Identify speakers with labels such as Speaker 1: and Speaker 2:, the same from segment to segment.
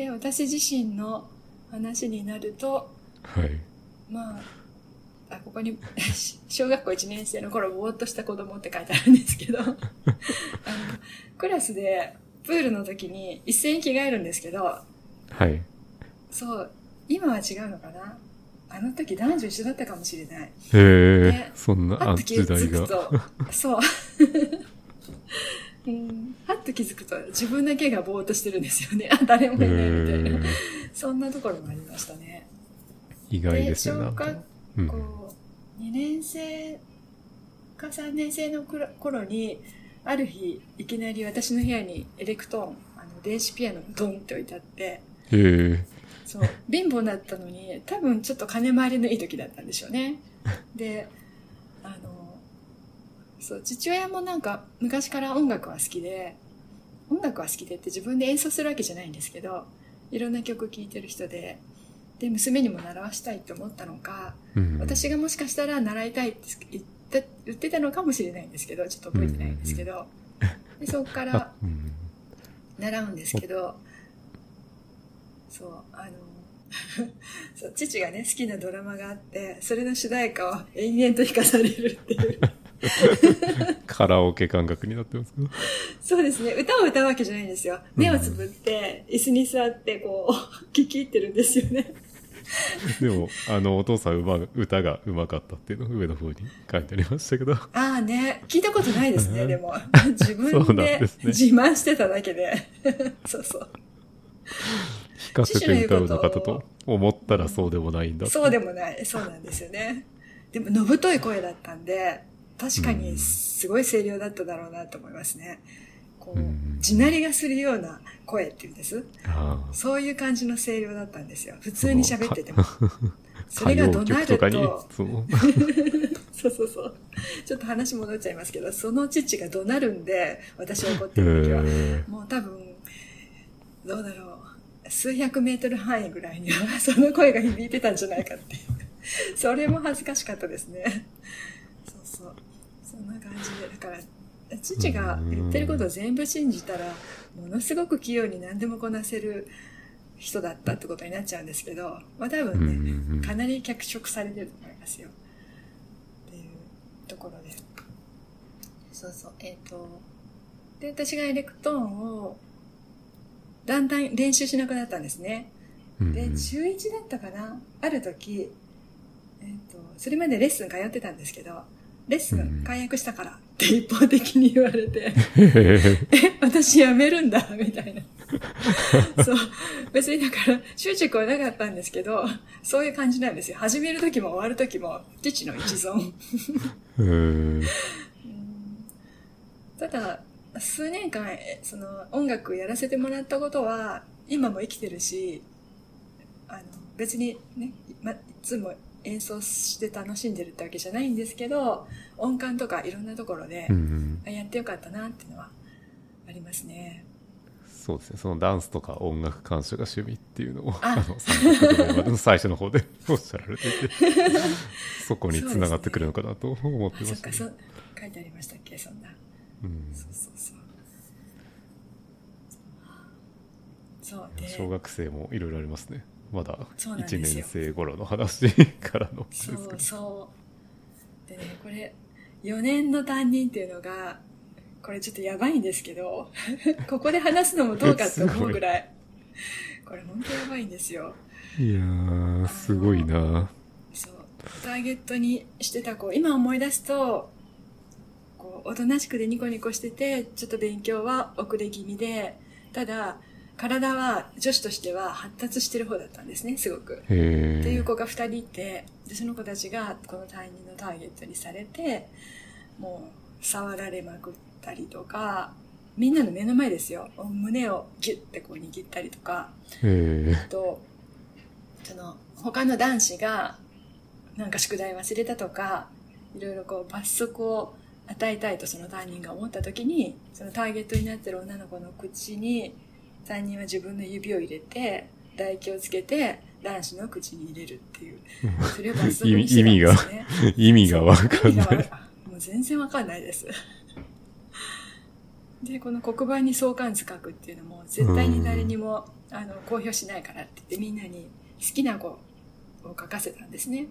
Speaker 1: で、私自身の話になると、
Speaker 2: はい。
Speaker 1: まあ、あここに 小学校1年生の頃ぼーっとした子供って書いてあるんですけど あのクラスでプールの時に一斉に着替えるんですけど
Speaker 2: はい。
Speaker 1: そう今は違うのかな？あの時男女一緒だったかもしれない
Speaker 2: へえ
Speaker 1: ね、
Speaker 2: そんな時代が。
Speaker 1: とそう うん。はっと気づくと自分だけがぼーっとしてるんですよね。あ 誰もい
Speaker 2: へ
Speaker 1: ないみたいな。
Speaker 2: え
Speaker 1: そんなところもありましたね。
Speaker 2: 意外ですね。
Speaker 1: で
Speaker 2: なんか。
Speaker 1: 小学
Speaker 2: うん。
Speaker 1: こう2年生か3年生の頃頃にある日いきなり私の部屋にエレクトーンあの電子ピアノがドンって置いてあって。そう貧乏だったのに多分ちょっと金回りのいい時だったんでしょうね。であのそう父親もなんか昔から音楽は好きで音楽は好きでって自分で演奏するわけじゃないんですけどいろんな曲聴いてる人でで娘にも習わしたいと思ったのか
Speaker 2: うん
Speaker 1: 私がもしかしたら習いたいって言って言ってたのかもしれないんですけどちょっと覚えてないんですけど、でそこから習うんですけどそうあの そう父がね好きなドラマがあってそれの主題歌を延々と弾かされるっていう
Speaker 2: カラオケ感覚になってますけど。
Speaker 1: そうですね。歌を歌うわけじゃないんですよ。目をつぶって椅子に座ってこう 聞き入ってるんですよね。
Speaker 2: でも、あの、お父さんうま、歌がうまかったっていうの上の方に書いてありましたけど。
Speaker 1: ああね。聞いたことないですねでも。自分で自慢してただけで。そうそう。
Speaker 2: 弾かせて歌うのかと思ったらそうでもないんだ
Speaker 1: そうでもない。そうなんですよね。でも、のぶとい声だったんで、確かにすごい声量だっただろうなと思いますね。こ
Speaker 2: う
Speaker 1: 地鳴りがするような声っていうんです？そういう感じの声量だったんですよ。普通に喋ってても。それが怒鳴ると、
Speaker 2: そう。
Speaker 1: そうそうそう。ちょっと話戻っちゃいますけど、その父が怒鳴るんで、私は怒ってる時は。
Speaker 2: へ
Speaker 1: もう多分、どうだろう。数百メートル範囲ぐらいには、その声が響いてたんじゃないかっていう。それも恥ずかしかったですね。そうそう。そんな感じで。だから、父が言ってることを全部信じたら、ものすごく器用に何でもこなせる人だったってことになっちゃうんですけど、まあ多分ね、かなり脚色されてると思いますよ。っていうところで。そうそう。えっ、と、で、私がエレクトーンを、だんだん練習しなくなったんですね。で、中1だったかな？ある時、えっ、と、それまでレッスン通ってたんですけど、レッスン解約したからって一方的に言われて、
Speaker 2: へ へ
Speaker 1: え、私辞めるんだ、みたいな。そう。別にだから、執着はなかったんですけど、そういう感じなんですよ。始める時も終わる時も、父の一存。ただ、数年間、えその、音楽やらせてもらったことは、今も生きてるし、あの、別にね、ま、いつも演奏して楽しんでるってわけじゃないんですけど、音感とかいろんなところで
Speaker 2: うんう、ん
Speaker 1: あやってよかったなっていうのはありますね。
Speaker 2: そうですね、そのダンスとか音楽鑑賞が趣味っていうのを、
Speaker 1: あ
Speaker 2: あの、最初の方で おっしゃられていて、そこに繋がってくるのかなと思ってましたね、
Speaker 1: そう、書いてありましたっけ、そんな。
Speaker 2: うん
Speaker 1: そうそうそう。そうで、
Speaker 2: 小学生もいろいろありますね。まだ1
Speaker 1: そうなんですよ
Speaker 2: 年生頃の話からの
Speaker 1: そうそう。でね、これ、4年の担任っていうのが、これちょっとやばいんですけど、ここで話すのもどうかって思うぐらい、これ本当やばいんですよ。
Speaker 2: いやー、すごいな
Speaker 1: そう。ターゲットにしてた子、今思い出すと、こう、おとなしくでニコニコしてて、ちょっと勉強は遅れ気味で、ただ、体は女子としては発達してる方だったんですね、すごく。っていう子が2人いてでその子たちがこの担任のターゲットにされてもう触られまくったりとかみんなの目の前ですよ。胸をギュッてこう握ったりとか。
Speaker 2: へ
Speaker 1: あとその他の男子がなんか宿題忘れたとかいろいろこう罰則を与えたいとその担任が思った時にそのターゲットになってる女の子の口に担任は自分の指を入れて唾液をつけて男子の口に入れるっていう。それを罰則にしてたんですよね
Speaker 2: ー意味がわかんない。
Speaker 1: もう全然わかんないです。でこの黒板に相関図書くっていうのも絶対に誰にもあの公表しないからって言ってみんなに好きな語を書かせたんですね。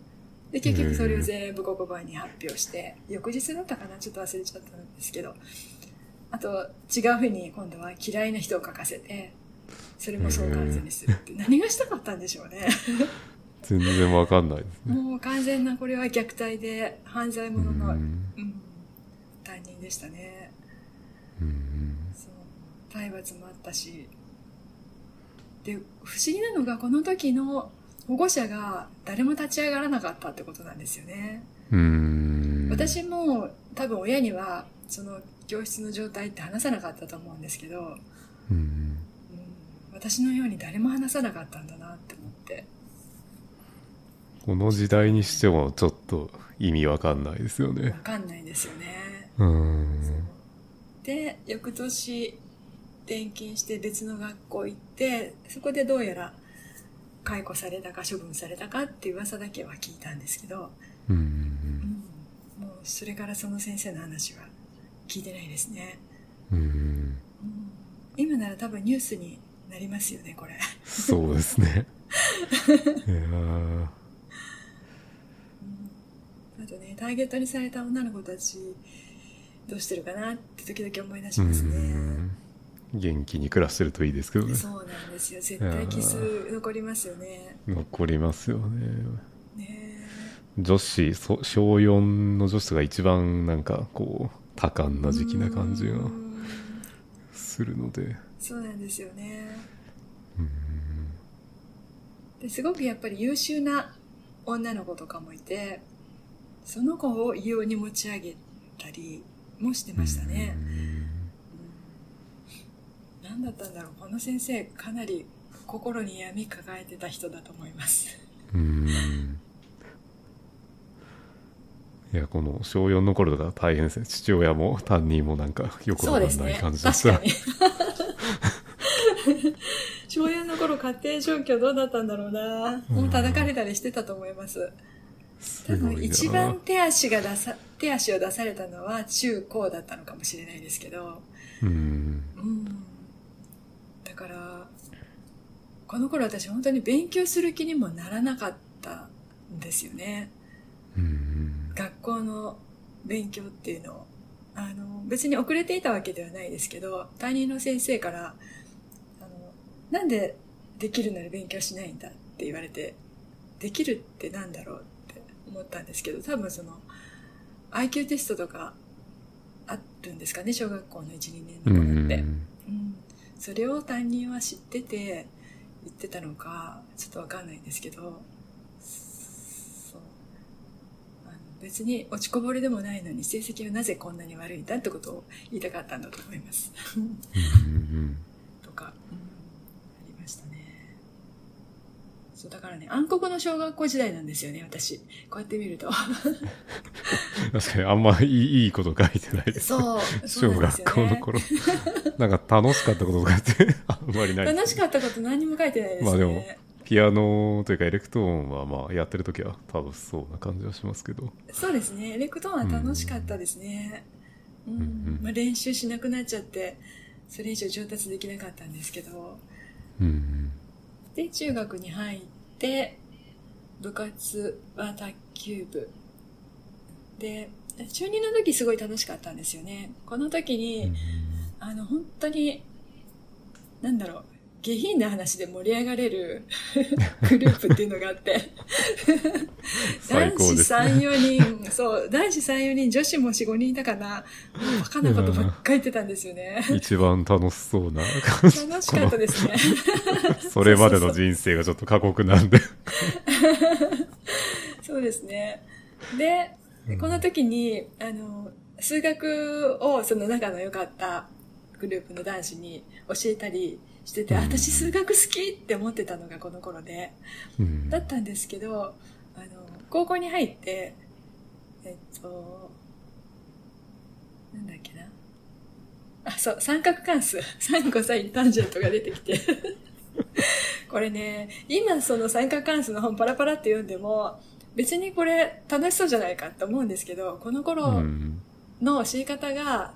Speaker 1: で、結局それを全部黒板に発表して、翌日だったかな？ちょっと忘れちゃったんですけど、あと違うふうに今度は嫌いな人を書かせて、それも相関図にするって、何がしたかったんでしょうね。
Speaker 2: 全然わかんないですね。
Speaker 1: もう完全なこれは虐待で犯罪者の、
Speaker 2: う
Speaker 1: うんん、担任でしたね。
Speaker 2: うん
Speaker 1: そう体罰もあったしで不思議なのがこの時の保護者が誰も立ち上がらなかったってことなんですよね、
Speaker 2: うん。
Speaker 1: 私も多分親にはその教室の状態って話さなかったと思うんですけど、
Speaker 2: うん。
Speaker 1: うん、私のように誰も話さなかったんだなって思って
Speaker 2: この時代にしてもちょっと意味わかんないですよね
Speaker 1: わ。かんないですよね
Speaker 2: うん。
Speaker 1: で翌年転勤して別の学校行ってそこでどうやら解雇されたか処分されたかっていう噂だけは聞いたんですけど、
Speaker 2: うん。
Speaker 1: もうそれからその先生の話は聞いてないですね、
Speaker 2: うん。
Speaker 1: 今なら多分ニュースになりますよねこれ
Speaker 2: そうですね。いやー
Speaker 1: あとねターゲットにされた女の子たちどうしてるかなって時々思い出し
Speaker 2: う
Speaker 1: ますね、
Speaker 2: ん。元気に暮らしてるといいですけどね。
Speaker 1: そうなんですよ絶対キス残りますよね
Speaker 2: 残りますよね。
Speaker 1: ね
Speaker 2: 女子、そ小4の女子が一番なんかこう、多感な時期な感じが
Speaker 1: うん。
Speaker 2: するので。
Speaker 1: そうなんですよね。
Speaker 2: うん。
Speaker 1: ですごくやっぱり優秀な女の子とかもいてその子を異様に持ち上げたりもしてましたね、うん。何だったんだろう。この先生かなり心に闇抱えてた人だと思います。
Speaker 2: うん。いや、この小4の頃とか大変ですね。父親も担任もなんかよくわかんない感じでした。
Speaker 1: 確かに 小4の頃家庭状況どうだったんだろうなもう叩かれたりしてたと思います多分。一番手足が出さ手足を出されたのは中高だったのかもしれないですけど
Speaker 2: うん。
Speaker 1: うんだからこの頃私本当に勉強する気にもならなかったんですよね
Speaker 2: うん。
Speaker 1: 学校の勉強っていうのをあの別に遅れていたわけではないですけど担任の先生からあの「なんでできるなら勉強しないんだ」って言われてできるってなんだろうって思ったんですけど多分その IQ テストとかあるんですかね小学校の12年
Speaker 2: う
Speaker 1: の頃って。
Speaker 2: ん。
Speaker 1: うん、それを担任は知ってて言ってたのかちょっとわかんないんですけどそうあの別に落ちこぼれでもないのに成績はなぜこんなに悪いんだってことを言いたかったんだと思います。
Speaker 2: うん
Speaker 1: とか、うん、ありましたね。そうだからね暗黒の小学校時代なんですよね私。こうやって見ると。
Speaker 2: 確かにあんまいいいいこと書いてない。です。
Speaker 1: そうそう
Speaker 2: 小
Speaker 1: なんですよね。
Speaker 2: 学校の頃。なんか楽しかったこととかってあんまりない
Speaker 1: 楽しかったこと何にも書いてないですね、
Speaker 2: まあでもピアノというかエレクトーンはまあやってる時は楽しそうな感じはしますけど。
Speaker 1: そうですね。エレクトーンは楽しかったですね。うん。
Speaker 2: んうん
Speaker 1: まあ、練習しなくなっちゃって、それ以上上達できなかったんですけど。
Speaker 2: うん。
Speaker 1: で、中学に入って、部活は卓球部。で、中2の時すごい楽しかったんですよね。この時に、あの、本当に、なんだろう、下品な話で盛り上がれる グループっていうのがあって。男子3、4人、そう、男子3、4人、女子も4、5人いたかな。もうバカなことばっかり言ってたんですよね。
Speaker 2: 一番楽しそうな感じ。
Speaker 1: 楽しかったですね。
Speaker 2: それまでの人生がちょっと過酷なんで。
Speaker 1: そうですね。で、この時に、あの、数学をその仲の良かったグループの男子に教えたりしてて、
Speaker 2: うん
Speaker 1: 私数学好きって思ってたのがこの頃で。
Speaker 2: うん
Speaker 1: だったんですけど、あの、高校に入って、えっと、なんだっけな。あ、そう、三角関数、サインコサインタンジェントが出てきて。これね、今その三角関数の本パラパラって読んでも、別にこれ楽しそうじゃないかって思うんですけど、この
Speaker 2: う
Speaker 1: 頃
Speaker 2: ん
Speaker 1: の教え方が、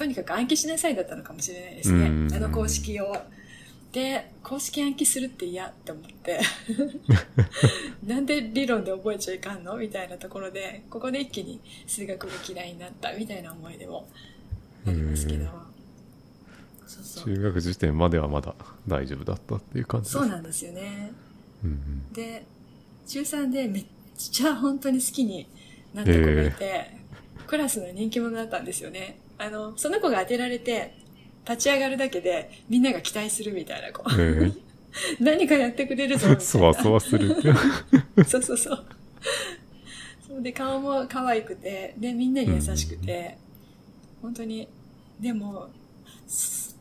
Speaker 1: とにかく暗記しなさいだったのかもしれないですね。
Speaker 2: うん
Speaker 1: あの公式を。で、公式暗記するって嫌って思って、なんで理論で覚えちゃいかんの？みたいなところで、ここで一気に数学が嫌いになったみたいな思い出もありますけど。そうそう。
Speaker 2: 中学時点まではまだ大丈夫だったっていう感じです
Speaker 1: そうなんですよね。
Speaker 2: うんうん
Speaker 1: で、中3でめっちゃ本当に好きになった子がいて、クラスの人気者だったんですよね。あの、その子が当てられて、立ち上がるだけでみんなが期待するみたいな子。
Speaker 2: え
Speaker 1: 何かやってくれるぞみたい
Speaker 2: ー、
Speaker 1: な。
Speaker 2: そわそわする。
Speaker 1: そうそうそう。そうで、顔も可愛くて、で、みんなに優しくて、本当に、でも、そ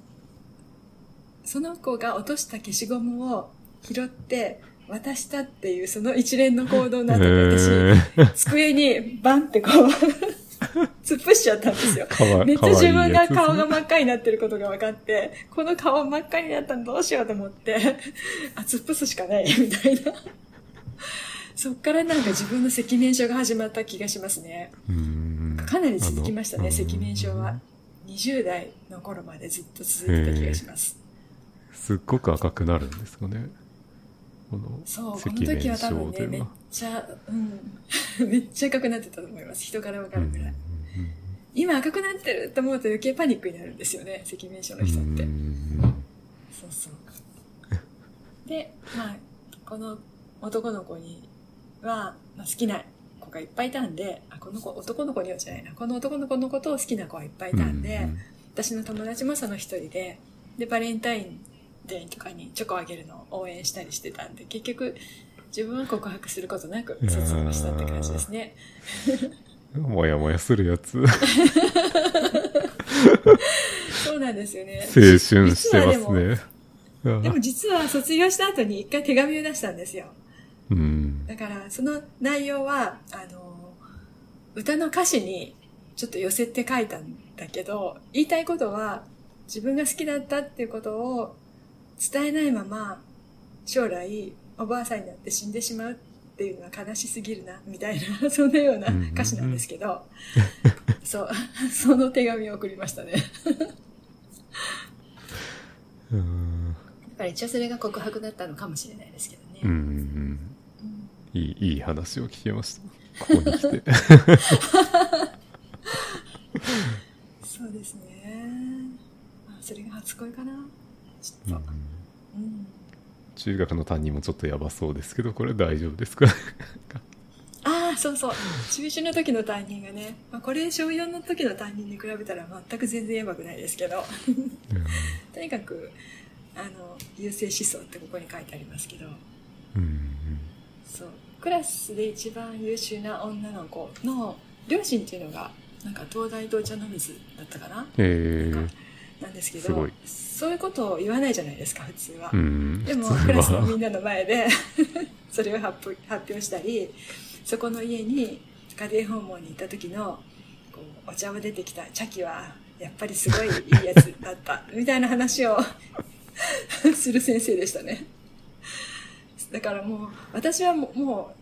Speaker 1: その子が落とした消しゴムを拾って渡したっていうその一連の行動の後で私、
Speaker 2: えー、
Speaker 1: 机にバンってこう、突っ伏しちゃったんですよ。めっちゃ自分が顔が真っ赤になってることが分かって、この顔真っ赤になったのどうしようと思って、あ、突っ伏すしかない、みたいな。そっからなんか自分の赤面症が始まった気がしますね。かなり続きましたね、赤面症は。20代の頃までずっと続いてた気がします。
Speaker 2: すっごく赤くなるんですかね。この
Speaker 1: そう、こ
Speaker 2: 赤
Speaker 1: の時は多分ね、めっ。ちゃ、うん、めっちゃ赤くなってたと思います。人から分か
Speaker 2: うん
Speaker 1: るぐらい。今赤くなってると思うと余計パニックになるんですよね、赤面症の人って。そうそう。で、まあ、この男の子には、まあ、好きな子がいっぱいいたんで、あ、この子、男の子にはじゃないな。この男の子のことを好きな子はいっぱいいたんで、私の友達もその一人で、で、バレンタインデーとかにチョコあげるのを応援したりしてたんで、結局、自分は告白することなく卒業したって感じですね。
Speaker 2: もやもやするやつ。
Speaker 1: そうなんですよね。
Speaker 2: 青春してますね。
Speaker 1: でも実は卒業した後に一回手紙を出したんですよ。
Speaker 2: うん。
Speaker 1: だから、その内容は、あの、歌の歌詞にちょっと寄せて書いたんだけど、言いたいことは、自分が好きだったっていうことを伝えないまま、将来、おばあさんになって死んでしまうっていうのは悲しすぎるな、みたいな、そんなような歌詞なんですけど、そう、その手紙を送りましたね。
Speaker 2: うん。
Speaker 1: やっぱり一応それが告白だったのかもしれないですけどね。
Speaker 2: うんうん。
Speaker 1: うん
Speaker 2: いい、いい話を聞けました。ここに来て。
Speaker 1: そうですね。まあ、それが初恋かな。ちょっと。うん。
Speaker 2: 中学の担任もちょっとやばそうですけど、これ大丈夫ですか？
Speaker 1: ああ、そうそう。中1の時の担任がね、まあ、これ小4の時の担任に比べたら全く全然やばくないですけど、とにかく、あの、優勢思想ってここに書いてありますけど、
Speaker 2: うん
Speaker 1: そう。クラスで一番優秀な女の子の両親っていうのが、なんか東大同茶の水だったかな？
Speaker 2: えー、
Speaker 1: なんですけ
Speaker 2: すごい。
Speaker 1: ど、そういうことを言わないじゃないですか、普通は。
Speaker 2: うん。
Speaker 1: でもクラスのみ
Speaker 2: は
Speaker 1: んなの前で それを発表したりそこの家に家庭訪問に行った時のこうお茶を出てきた。茶器はやっぱりすごいいいやつだった。みたいな話を する先生でしたね。だからもう私はも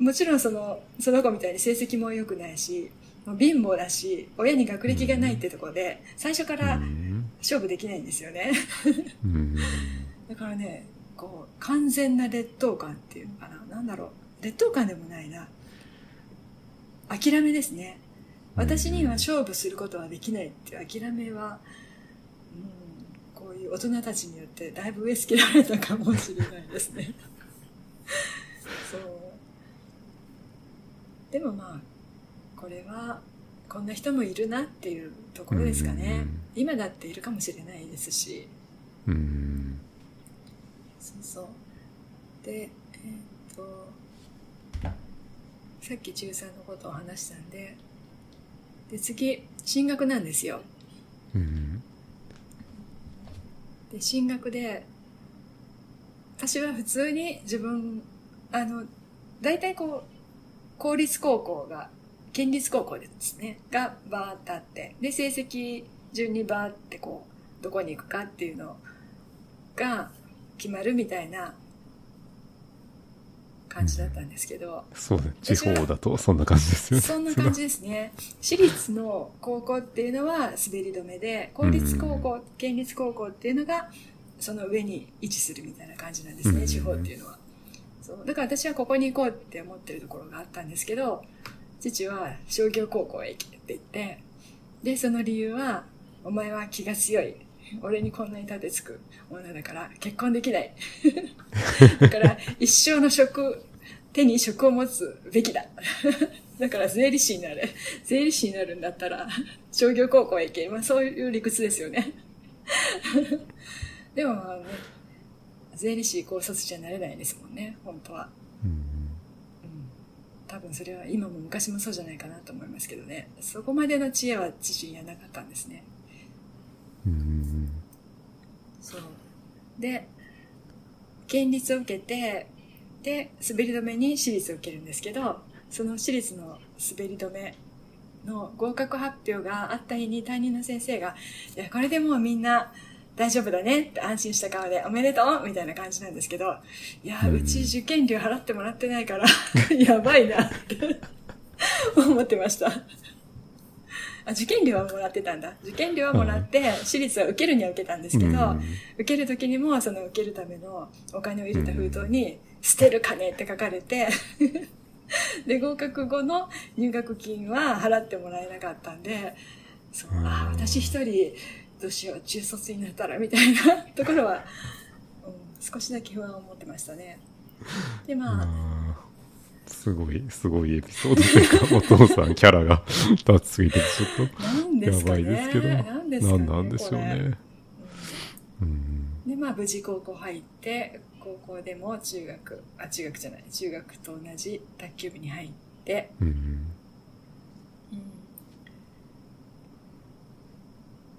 Speaker 1: うもちろんそのその子みたいに成績も良くないし貧乏だし親に学歴がないってところで最初から
Speaker 2: うん
Speaker 1: 勝負できないんですよね
Speaker 2: うん
Speaker 1: だからね、こう、完全な劣等感っていうのかな。なんだろう。劣等感でもないな。諦めですね。私には勝負することはできないっていう諦めは、うん、こういう大人たちによってだいぶ植え付けられたかもしれないですね。そう。でもまあ、これは、こんな人もいるなっていうところですかね。
Speaker 2: うん
Speaker 1: 今だっているかもしれないですし。
Speaker 2: うん
Speaker 1: そうそう。で、えっ、と、さっき中3のことを話したんで、で、次、進学なんですよ。
Speaker 2: うん
Speaker 1: で、進学で、私は普通に自分、あの、大体こう、公立高校が、県立高校ですね、がバーってあって、で、成績順にバーってこう、どこに行くかっていうのが決まるみたいな感じだったんですけど、
Speaker 2: そうね地方だとそんな感じですよね。
Speaker 1: そんな感じですね。私立の高校っていうのは滑り止めで、公立高校、県立高校っていうのが、その上に位置するみたいな感じなんですね、地方っていうのは。そう。だから私はここに行こうって思ってるところがあったんですけど、父は商業高校へ行けって言って、で、その理由は、お前は気が強い。俺にこんなに立てつく女だから結婚できない。だから一生の職、手に職を持つべきだ。だから税理士になれ。税理士になるんだったら商業高校へ行け。まあそういう理屈ですよね。でも、ね、税理士高卒じゃなれないですもんね、本当は。うん、多分それは今も昔もそうじゃないかなと思いますけどね。そこまでの知恵は自身にはなかったんですね。うん、そう。で、県立を受けて、で、滑り止めに私立を受けるんですけど、その私立の滑り止めの合格発表があった日に担任の先生が、いや、これでもうみんな大丈夫だねって安心した顔で、おめでとうみたいな感じなんですけど、いや、うち受験料払ってもらってないから やばいなって思ってました。あ、受験料はもらってたんだ。受験料はもらって、私立は受けるには受けたんですけど、受ける時にも、その受けるためのお金を入れた封筒に、捨てる金って書かれてで、合格後の入学金は払ってもらえなかったんで、そう、あ、私一人、どうしよう、中卒になったら、みたいな ところは、うん、少しだけ不安を持ってましたね。で、まあ、
Speaker 2: すごい、すごいエピソードというか、お父さんキャラが 立ちすぎて、ちょっと、やばいですけど、何、ね、なんでしょうね。
Speaker 1: うん、で、まあ、無事高校入って、高校でも中学、あ、中学じゃない、中学と同じ卓球部に入って、うん、うん、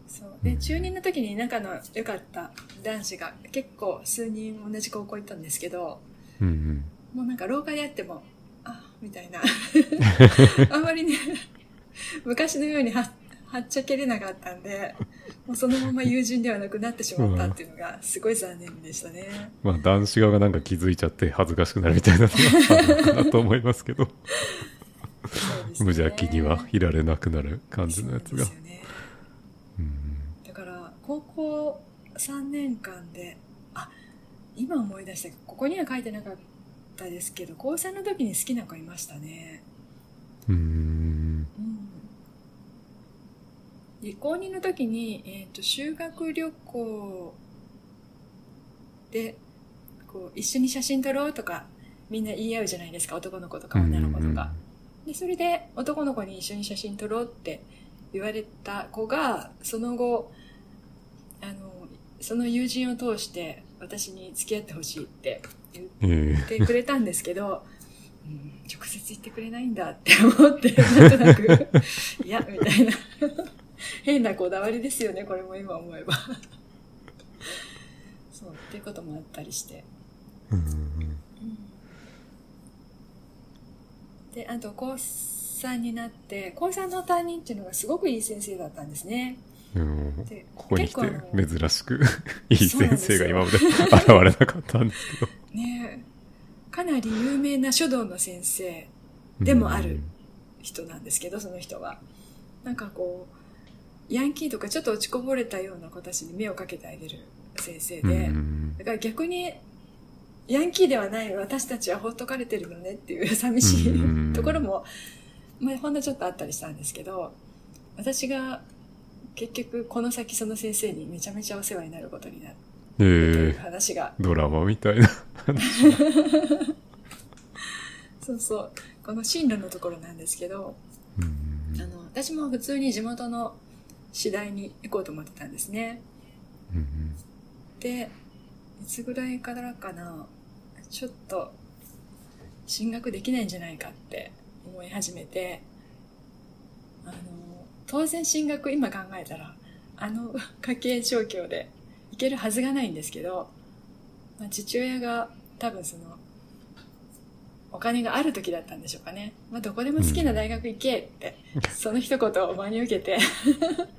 Speaker 1: そうで中2の時に仲の良かった男子が結構数人同じ高校行ったんですけど、うんうん、もうなんか廊下で会ってもあみたいな あんまりね昔のようにははっちゃけれなかったんでもうそのまま友人ではなくなってしまったっていうのがすごい残念でしたね。
Speaker 2: まあ男子側がなんか気づいちゃって恥ずかしくなるみたいなのがあるのかなと思いますけど。ね、無邪気にはいられなくなる感じのやつが。ね
Speaker 1: うん、だから高校3年間で、あ、今思い出したけど、ここには書いてなかったですけど、高3の時に好きな子いましたね。うん。うん。で高2の時に、えーと、修学旅行でこう一緒に写真撮ろうとかみんな言い合うじゃないですか。男の子とか女の子とか、でそれで男の子に一緒に写真撮ろうって言われた子がその後あのその友人を通して私に付き合ってほしいって言ってくれたんですけど、うん、直接言ってくれないんだって思ってなんとなく いやみたいな 変なこだわりですよね、これも今思えば。そう、っていうこともあったりして。うん、で、あと、高3になって、高3の担任っていうのがすごくいい先生だったんですね。
Speaker 2: うん、ここに来て珍しく いい先生が今まで現れなかったんですけど。
Speaker 1: ねかなり有名な書道の先生でもある人なんですけど、その人は。なんかこう、ヤンキーとかちょっと落ちこぼれたような子たちに目をかけてあげる先生で、だから逆にヤンキーではない私たちはほっとかれてるのねっていう寂しいところも、まあ、ほんのちょっとあったりしたんですけど、私が結局この先その先生にめちゃめちゃお世話になることになる。という話が。
Speaker 2: ドラマみたいな
Speaker 1: そうそう。この進路のところなんですけど、あの、私も普通に地元の次第に行こうと思ってたんですね。うんうん、で、いつぐらいからかな、ちょっと進学できないんじゃないかって思い始めて、あの、当然進学今考えたら、あの 家計状況で行けるはずがないんですけど、まあ、父親が多分その、お金がある時だったんでしょうかね。まあ、どこでも好きな大学行けって、その一言を真に受けて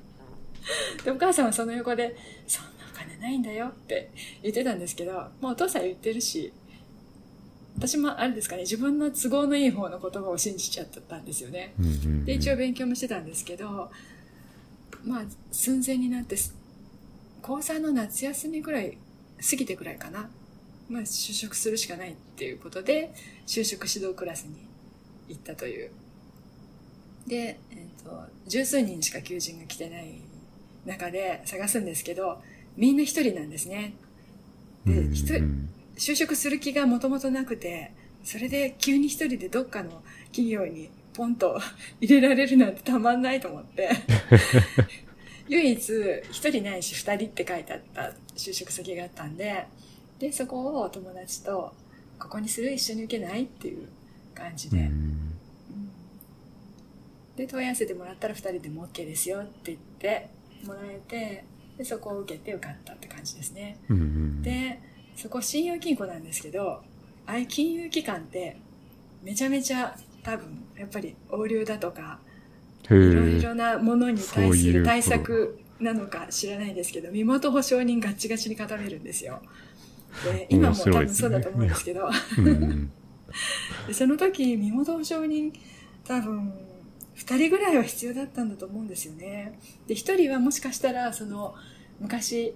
Speaker 1: で、お母さんはその横で、そんなお金ないんだよって言ってたんですけど、もうお父さん言ってるし、私もあれですかね、自分の都合のいい方の言葉を信じちゃったんですよね。で、一応勉強もしてたんですけど、まあ、寸前になって、高3の夏休みぐらい過ぎてくらいかな。まあ、就職するしかないっていうことで、就職指導クラスに行ったという。で、えっ、と、十数人しか求人が来てない中で探すんですけど、みんな一人なんですね。で、
Speaker 2: うん
Speaker 1: 一人、就職する気がもともとなくて、それで急に一人でどっかの企業にポンと入れられるなんてたまんないと思って。唯一一人ないし二人って書いてあった就職先があったんで、で、そこをお友達と、ここにする一緒に受けないっていう感じで。で、問い合わせてもらったら二人でも OK ですよって言ってもらえて、で、そこを受けて受かったって感じですね。で、そこ信用金庫なんですけど、ああいう金融機関って、めちゃめちゃ多分、やっぱり横領だとか、
Speaker 2: へ
Speaker 1: いろい
Speaker 2: え
Speaker 1: ろなものに対する対策なのか知らないですけど、身元保証人ガッチガチに固めるんですよ。で、今も多分そうだと思うんですけど、
Speaker 2: うんうん
Speaker 1: でその時、身元保証人多分、二人ぐらいは必要だったんだと思うんですよね。で、一人はもしかしたら、その、昔、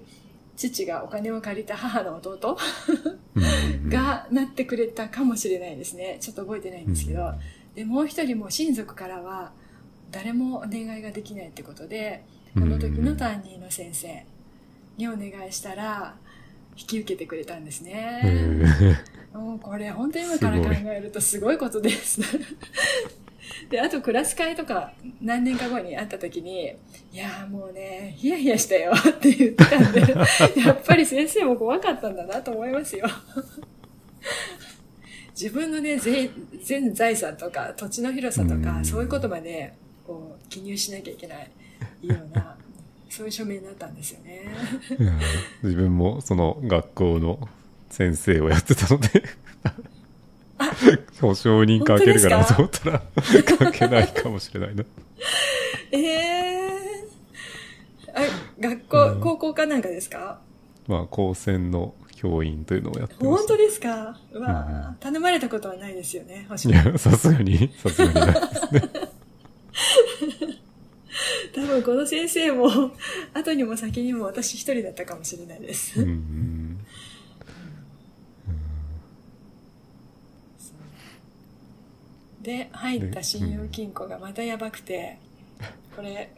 Speaker 1: 父がお金を借りた母の弟がなってくれたかもしれないですね。ちょっと覚えてないんですけど。で、もう一人も親族からは、誰もお願いができないってことで、この時の担任の先生にお願いしたら、引き受けてくれたんです
Speaker 2: へ
Speaker 1: ね。
Speaker 2: え
Speaker 1: もうこれ本当に今から考えるとすごいことです。で、あとクラス会とか何年か後に会った時に、いやーもうね、ヒヤヒヤしたよって言ってたんで、やっぱり先生も怖かったんだなと思いますよ。自分のね、全全財産とか土地の広さとか、
Speaker 2: うん
Speaker 1: そういうことまでこう記入しなきゃいけないような、そういう署名になったんですよね。
Speaker 2: 自分もその学校の先生をやってたので保証人かけるかなと思ったらかけないかもしれないな。
Speaker 1: ええあ、学校、
Speaker 2: うん。
Speaker 1: 高校かなんかですか？
Speaker 2: まあ高専の教員というのをやってまし
Speaker 1: 本当ですか？うわ
Speaker 2: うん。
Speaker 1: あ頼まれたことはないですよね、星
Speaker 2: たいやさすがにさすがにないですね。
Speaker 1: 多分この先生も、後にも先にも私一人だったかもしれないです。
Speaker 2: うんうん
Speaker 1: で、入った信用金庫がまたやばくて、これ、